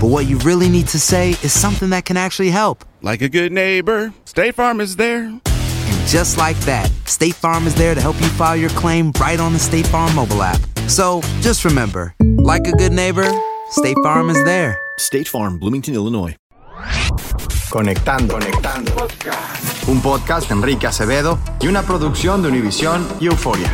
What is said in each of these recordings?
but what you really need to say is something that can actually help. Like a good neighbor, State Farm is there. And just like that, State Farm is there to help you file your claim right on the State Farm mobile app. So just remember, like a good neighbor, State Farm is there. State Farm, Bloomington, Illinois. Conectando. Conectando. Un podcast de Enrique Acevedo y una producción de Univisión y Euforia.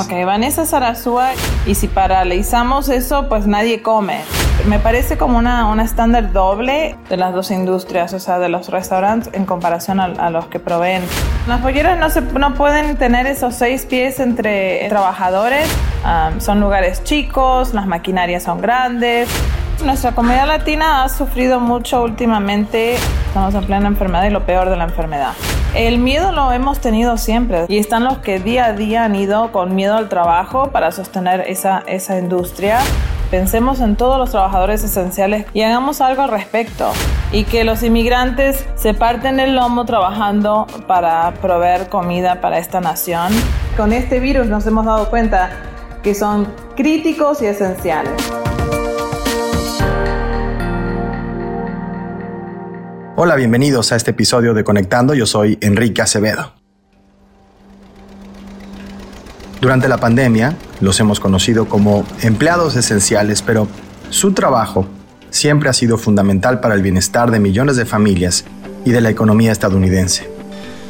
Ok, Vanessa Sarasúa, y si paralizamos eso, pues nadie come. Me parece como una, una estándar doble de las dos industrias, o sea, de los restaurantes en comparación a, los que proveen. Las polleras no, se, no pueden tener esos seis pies entre trabajadores, um, son lugares chicos, las maquinarias son grandes. Nuestra comunidad latina ha sufrido mucho últimamente, estamos en plena enfermedad y lo peor de la enfermedad. El miedo lo hemos tenido siempre y están los que día a día han ido con miedo al trabajo para sostener esa, esa industria. Pensemos en todos los trabajadores esenciales y hagamos algo al respecto. Y que los inmigrantes se parten el lomo trabajando para proveer comida para esta nación. Con este virus nos hemos dado cuenta que son críticos y esenciales. Hola, bienvenidos a este episodio de Conectando. Yo soy Enrique Acevedo. Durante la pandemia los hemos conocido como empleados esenciales, pero su trabajo siempre ha sido fundamental para el bienestar de millones de familias y de la economía estadounidense.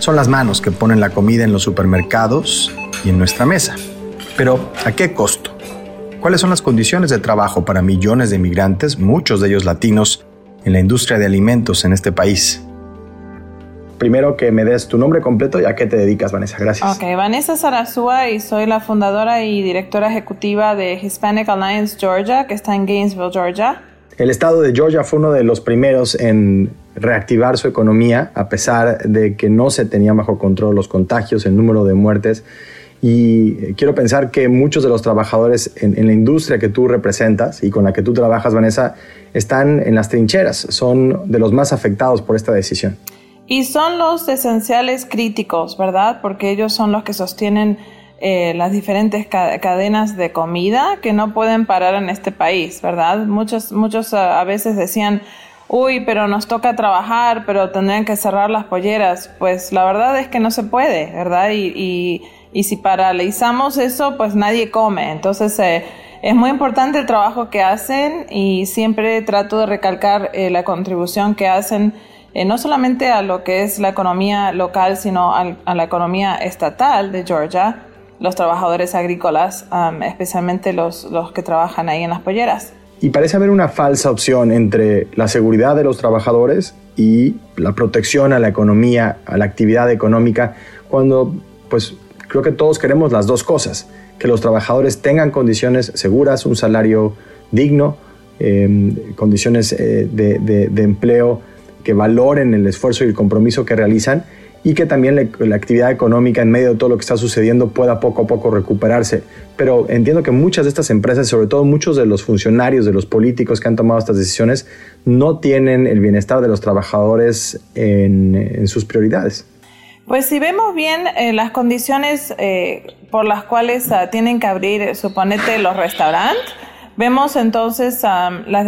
Son las manos que ponen la comida en los supermercados y en nuestra mesa. Pero, ¿a qué costo? ¿Cuáles son las condiciones de trabajo para millones de inmigrantes, muchos de ellos latinos, en la industria de alimentos en este país? Primero que me des tu nombre completo y a qué te dedicas, Vanessa. Gracias. Ok, Vanessa Sarasúa y soy la fundadora y directora ejecutiva de Hispanic Alliance Georgia, que está en Gainesville, Georgia. El estado de Georgia fue uno de los primeros en reactivar su economía, a pesar de que no se tenían bajo control los contagios, el número de muertes. Y quiero pensar que muchos de los trabajadores en, la industria que tú representas y con la que tú trabajas, Vanessa, están en las trincheras, son de los más afectados por esta decisión. Y son los esenciales críticos, ¿verdad? Porque ellos son los que sostienen eh, las diferentes ca cadenas de comida que no pueden parar en este país, ¿verdad? Muchos, muchos uh, a veces decían, uy, pero nos toca trabajar, pero tendrían que cerrar las polleras. Pues la verdad es que no se puede, ¿verdad? Y, y si paralizamos eso, pues nadie come. Entonces, eh, es muy importante el trabajo que hacen y siempre trato de recalcar eh, la contribución que hacen eh, no solamente a lo que es la economía local, sino a, a la economía estatal de Georgia, los trabajadores agrícolas, um, especialmente los, los que trabajan ahí en las polleras. Y parece haber una falsa opción entre la seguridad de los trabajadores y la protección a la economía, a la actividad económica, cuando pues creo que todos queremos las dos cosas, que los trabajadores tengan condiciones seguras, un salario digno, eh, condiciones eh, de empleo que valoren el esfuerzo y el compromiso que realizan y que también la, actividad económica en medio de todo lo que está sucediendo pueda poco a poco recuperarse. Pero entiendo que muchas de estas empresas, sobre todo muchos de los funcionarios, de los políticos que han tomado estas decisiones, no tienen el bienestar de los trabajadores en, sus prioridades. Pues si vemos bien eh, las condiciones eh, por las cuales ah, tienen que abrir, suponete, los restaurantes, vemos entonces las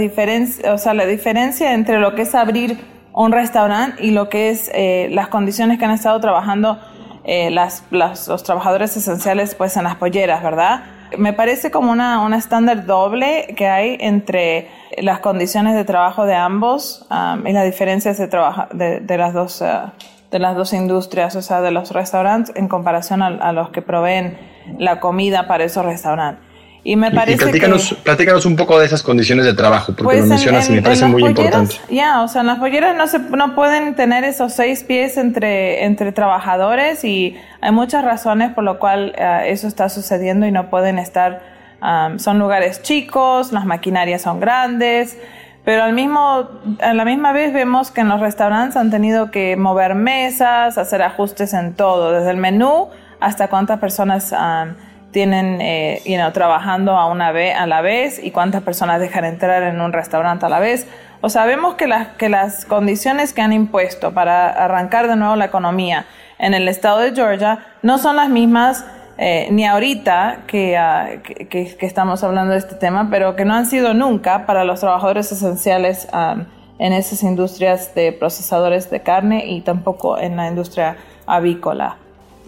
o sea, la diferencia entre lo que es abrir un restaurante y lo que es eh, las condiciones que han estado trabajando eh, las, los trabajadores esenciales pues en las polleras, ¿verdad? Me parece como una, una estándar doble que hay entre las condiciones de trabajo de ambos um, y las diferencias de, trabajo de, de, las dos, uh, de las dos industrias, o sea, de los restaurantes en comparación a, a los que proveen la comida para esos restaurantes. Y me parece platícanos, que, platícanos un poco de esas condiciones de trabajo, porque pues lo mencionas y me parece muy importante. Ya, o sea, en las polleras no, se, no pueden tener esos seis pies entre, entre trabajadores y hay muchas razones por lo cual uh, eso está sucediendo y no pueden estar, um, son lugares chicos, las maquinarias son grandes, pero al mismo, a la misma vez vemos que en los restaurantes han tenido que mover mesas, hacer ajustes en todo, desde el menú hasta cuántas personas... Um, tienen eh, trabajando a, una vez, a la vez y cuántas personas dejan entrar en un restaurante a la vez. O sabemos que, las que las condiciones que han impuesto para arrancar de nuevo la economía en el estado de Georgia no son las mismas eh, ni ahorita ah, que, que, estamos hablando de este tema, pero que no han sido nunca para los trabajadores esenciales ah, en esas industrias de procesadores de carne y tampoco en la industria avícola.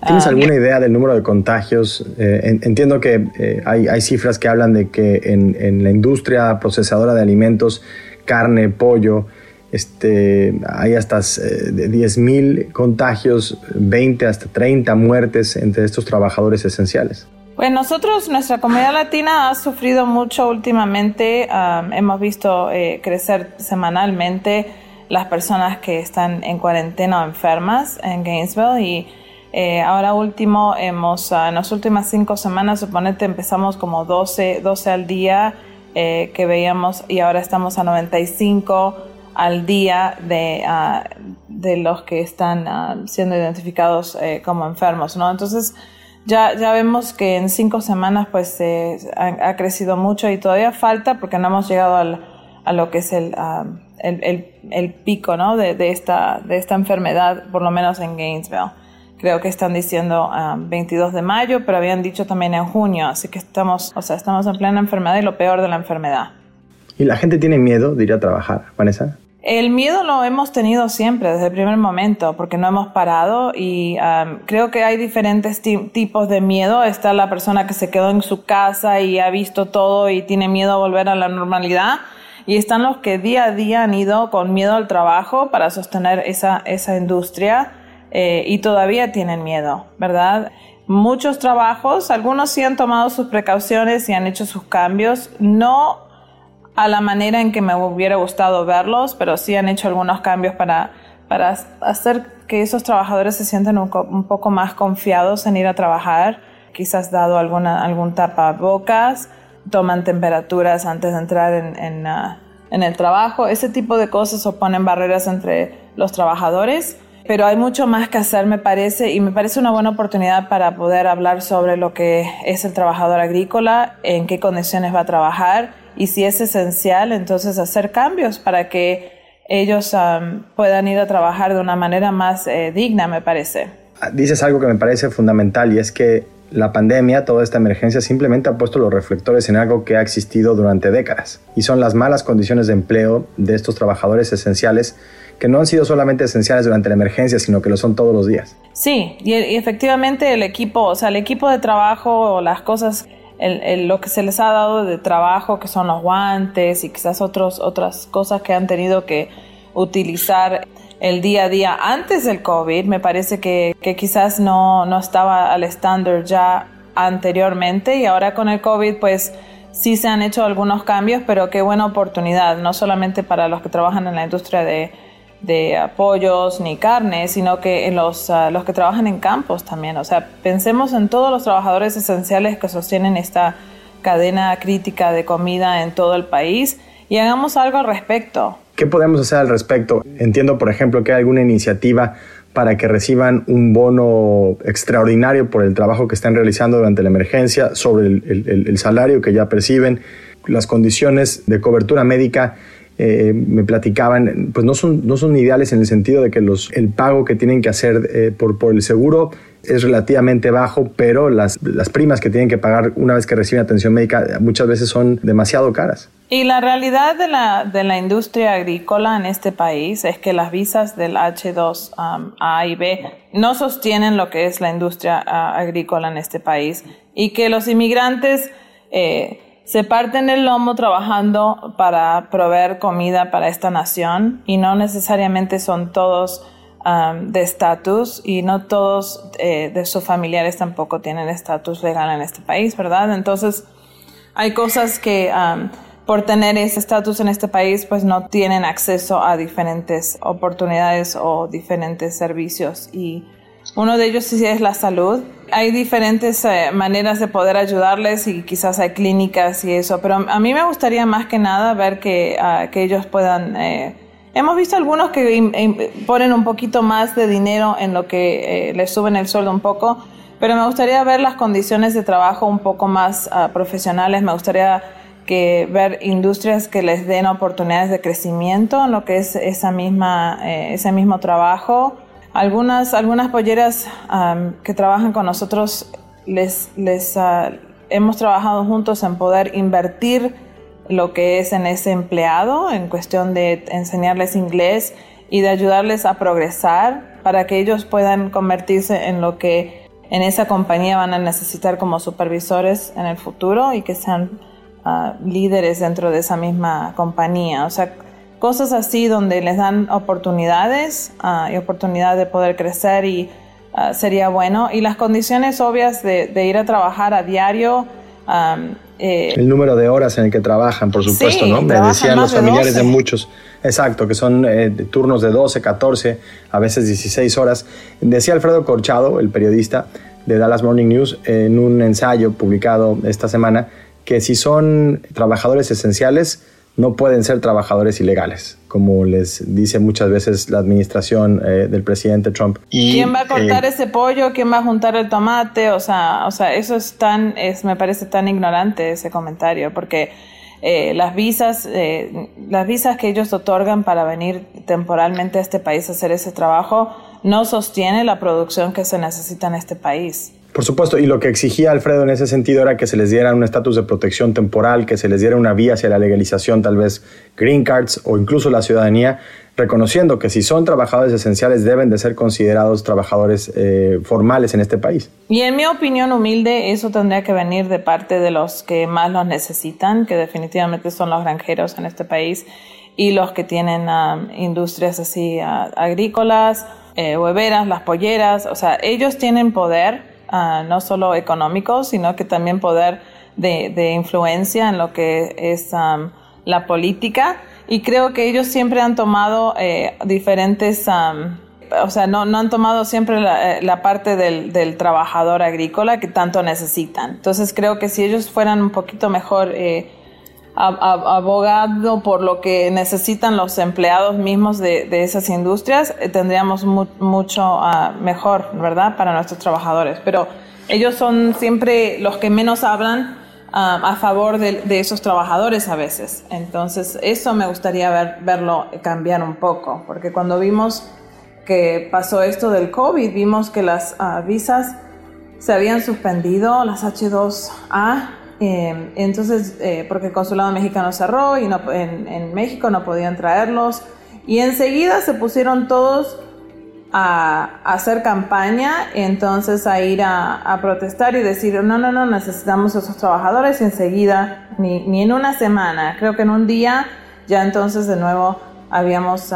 ¿Tienes ah, alguna idea del número de contagios? Eh, entiendo que eh, hay, cifras que hablan de que en, la industria procesadora de alimentos, carne, pollo, este, hay hasta eh, 10.000 contagios, 20 hasta 30 muertes entre estos trabajadores esenciales. Pues nosotros, nuestra comunidad latina ha sufrido mucho últimamente. hemos visto eh, crecer semanalmente las personas que están en cuarentena o enfermas en Gainesville y eh, ahora último, hemos, ah, en las últimas cinco semanas, suponete, empezamos como 12, 12 al día eh, que veíamos y ahora estamos a 95 al día de, ah, de los que están ah, siendo identificados eh, como enfermos, ¿no? Entonces, ya, ya vemos que en cinco semanas pues ha, crecido mucho y todavía falta porque no hemos llegado al, a lo que es el, el, el, el, pico, ¿no? De, de, esta, de esta enfermedad, por lo menos en Gainesville creo que están diciendo 22 ah, de mayo, pero habían dicho también en junio, así que estamos, o sea, estamos en plena enfermedad y lo peor de la enfermedad. ¿Y la gente tiene miedo de ir a trabajar, Vanessa? El miedo lo hemos tenido siempre, desde el primer momento, porque no hemos parado y creo que hay diferentes tipos de miedo. Está la persona que se quedó en su casa y ha visto todo y tiene miedo a volver a la normalidad. Y están los que día a día han ido con miedo al trabajo para sostener esa, esa industria eh, y todavía tienen miedo, ¿verdad? Muchos trabajos, algunos sí han tomado sus precauciones y han hecho sus cambios, no a la manera en que me hubiera gustado verlos, pero sí han hecho algunos cambios para, para hacer que esos trabajadores se sientan un, poco más confiados en ir a trabajar, quizás dado alguna, algún tapabocas, toman temperaturas antes de entrar en, en, uh, en el trabajo, ese tipo de cosas oponen barreras entre los trabajadores pero hay mucho más que hacer, me parece, y me parece una buena oportunidad para poder hablar sobre lo que es el trabajador agrícola, en qué condiciones va a trabajar y si es esencial, entonces hacer cambios para que ellos puedan ir a trabajar de una manera más eh, digna, me parece. Ah, dices algo que me parece fundamental y es que la pandemia, toda esta emergencia, simplemente ha puesto los reflectores en algo que ha existido durante décadas y son las malas condiciones de empleo de estos trabajadores esenciales que no han sido solamente esenciales durante la emergencia, sino que lo son todos los días. Sí, y, efectivamente el equipo, o sea, el equipo de trabajo, las cosas, lo que se les ha dado de trabajo, que son los guantes y quizás otros, otras cosas que han tenido que utilizar el día a día antes del COVID, me parece que, que quizás no, no estaba al estándar ya anteriormente y ahora con el COVID pues sí se han hecho algunos cambios, pero qué buena oportunidad, no solamente para los que trabajan en la industria de de apoyos ni carne, sino que en los, ah, los que trabajan en campos también. O sea, pensemos en todos los trabajadores esenciales que sostienen esta cadena crítica de comida en todo el país y hagamos algo al respecto. ¿Qué podemos hacer al respecto? Entiendo, por ejemplo, que hay alguna iniciativa para que reciban un bono extraordinario por el trabajo que están realizando durante la emergencia, sobre el, salario que ya perciben, las condiciones de cobertura médica. Eh, me platicaban, pues no son, no son ideales en el sentido de que los, el pago que tienen que hacer eh, por, por el seguro es relativamente bajo, pero las, las primas que tienen que pagar una vez que reciben atención médica muchas veces son demasiado caras. Y la realidad de la, de la industria agrícola en este país es que las visas del H2A um, y B no sostienen lo que es la industria uh, agrícola en este país y que los inmigrantes eh, se parten el lomo trabajando para proveer comida para esta nación y no necesariamente son todos Um, de estatus y no todos eh, de sus familiares tampoco tienen estatus legal en este país, ¿verdad? Entonces, hay cosas que um, por tener ese estatus en este país, pues no tienen acceso a diferentes oportunidades o diferentes servicios y uno de ellos sí es la salud. Hay diferentes eh, maneras de poder ayudarles y quizás hay clínicas y eso, pero a mí me gustaría más que nada ver que, ah, ellos puedan eh, Hemos visto algunos que ponen un poquito más de dinero en lo que eh, les suben el sueldo un poco, pero me gustaría ver las condiciones de trabajo un poco más ah, profesionales. Me gustaría que ver industrias que les den oportunidades de crecimiento en lo que es esa misma, eh, ese mismo trabajo. Algunas, algunas polleras que trabajan con nosotros les, les ah, hemos trabajado juntos en poder invertir lo que es en ese empleado en cuestión de enseñarles inglés y de ayudarles a progresar para que ellos puedan convertirse en lo que en esa compañía van a necesitar como supervisores en el futuro y que sean ah, líderes dentro de esa misma compañía. O sea, cosas así donde les dan oportunidades ah, y oportunidad de poder crecer y ah, sería bueno. Y las condiciones obvias de, de ir a trabajar a diario eh, el número de horas en el que trabajan, por supuesto, ¿no? Me decían los familiares de, muchos, exacto, que son eh, turnos de 12, 14, a veces 16 horas. Decía Alfredo Corchado, el periodista de Dallas Morning News, en un ensayo publicado esta semana, que si son trabajadores esenciales, no pueden ser trabajadores ilegales, como les dice muchas veces la administración eh, del presidente Trump. Y, ¿Quién va a cortar eh, ese pollo? ¿Quién va a juntar el tomate? O sea, o sea, eso es tan, es, me parece tan ignorante ese comentario, porque eh, las visas, las visas que ellos otorgan para venir temporalmente a este país a hacer ese trabajo no sostiene la producción que se necesita en este país. Por supuesto, y lo que exigía Alfredo en ese sentido era que se les diera un estatus de protección temporal, que se les diera una vía hacia la legalización, tal vez green cards o incluso la ciudadanía, reconociendo que si son trabajadores esenciales deben de ser considerados trabajadores eh, formales en este país. Y en mi opinión humilde, eso tendría que venir de parte de los que más los necesitan, que definitivamente son los granjeros en este país y los que tienen um, industrias así uh, agrícolas, eh, hueveras, las polleras, o sea, ellos tienen poder Ah, no solo económico, sino que también poder de, influencia en lo que es la política. Y creo que ellos siempre han tomado eh, diferentes, o sea, no, no, han tomado siempre la, eh, parte del, del, trabajador agrícola que tanto necesitan. Entonces creo que si ellos fueran un poquito mejor... Eh, abogado por lo que necesitan los empleados mismos de, esas industrias, eh, tendríamos mucho ah, mejor, ¿verdad?, para nuestros trabajadores. Pero ellos son siempre los que menos hablan ah, a favor de, esos trabajadores a veces. Entonces, eso me gustaría ver, verlo cambiar un poco, porque cuando vimos que pasó esto del COVID, vimos que las ah, visas se habían suspendido, las H2A, Em, entonces, eh, porque el consulado mexicano cerró y no, en, México no podían traerlos. Y enseguida se pusieron todos a, hacer campaña, entonces a ir a, protestar y decir, no, no, no, necesitamos esos trabajadores. Y enseguida, ni, ni en una semana, creo que en un día, ya entonces de nuevo habíamos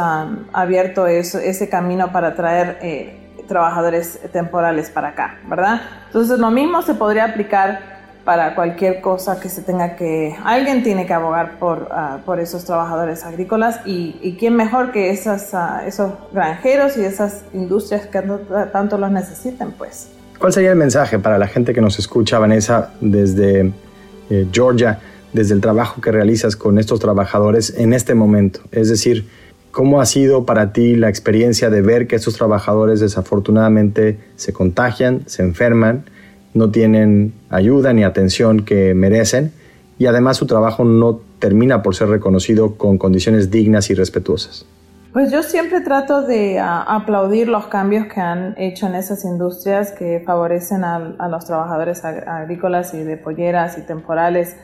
abierto ese camino para traer eh, trabajadores temporales para acá, ¿verdad? Entonces lo mismo se podría aplicar para cualquier cosa que se tenga que... Alguien tiene que abogar por, ah, por esos trabajadores agrícolas y, quién mejor que esas, ah, esos granjeros y esas industrias que tanto los necesiten, pues. ¿Cuál sería el mensaje para la gente que nos escucha, Vanessa, desde eh, Georgia, desde el trabajo que realizas con estos trabajadores en este momento? Es decir, ¿Cómo ha sido para ti la experiencia de ver que estos trabajadores desafortunadamente se contagian, se enferman, no tienen ayuda ni atención que merecen y además su trabajo no termina por ser reconocido con condiciones dignas y respetuosas? Pues yo siempre trato de aplaudir los cambios que han hecho en esas industrias que favorecen a, los trabajadores agrícolas y de polleras y temporales,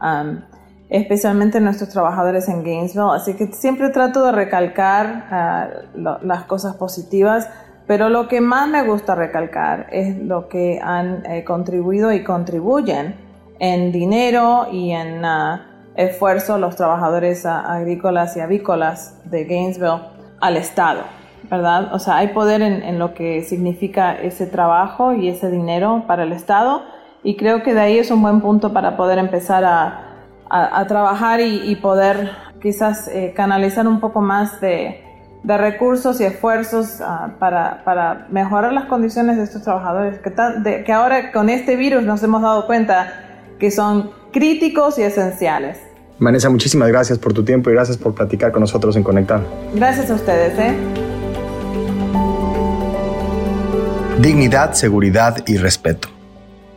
um, especialmente nuestros trabajadores en Gainesville. Así que siempre trato de recalcar lo, las cosas positivas, pero lo que más me gusta recalcar es lo que han eh, contribuido y contribuyen en dinero y en... Uh, esfuerzo los trabajadores agrícolas y avícolas de Gainesville al Estado, ¿verdad? O sea, hay poder en, lo que significa ese trabajo y ese dinero para el Estado y creo que de ahí es un buen punto para poder empezar a, trabajar y, poder quizás eh, canalizar un poco más de, recursos y esfuerzos ah, para, mejorar las condiciones de estos trabajadores, que, que ahora con este virus nos hemos dado cuenta que son críticos y esenciales. Vanessa, muchísimas gracias por tu tiempo y gracias por platicar con nosotros en Conectar. Gracias a ustedes. ¿eh? Dignidad, seguridad y respeto.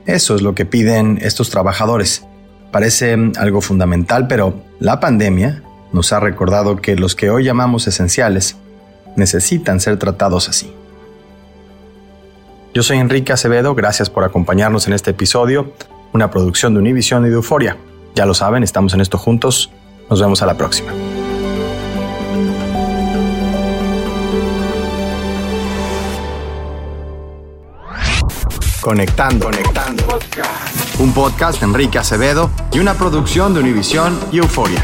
Eso es lo que piden estos trabajadores. Parece algo fundamental, pero la pandemia nos ha recordado que los que hoy llamamos esenciales necesitan ser tratados así. Yo soy Enrique Acevedo, gracias por acompañarnos en este episodio, una producción de Univision y de Euforia. Ya lo saben, estamos en esto juntos. Nos vemos a la próxima. Conectando, conectando. Un podcast de Enrique Acevedo y una producción de Univision y Euforia.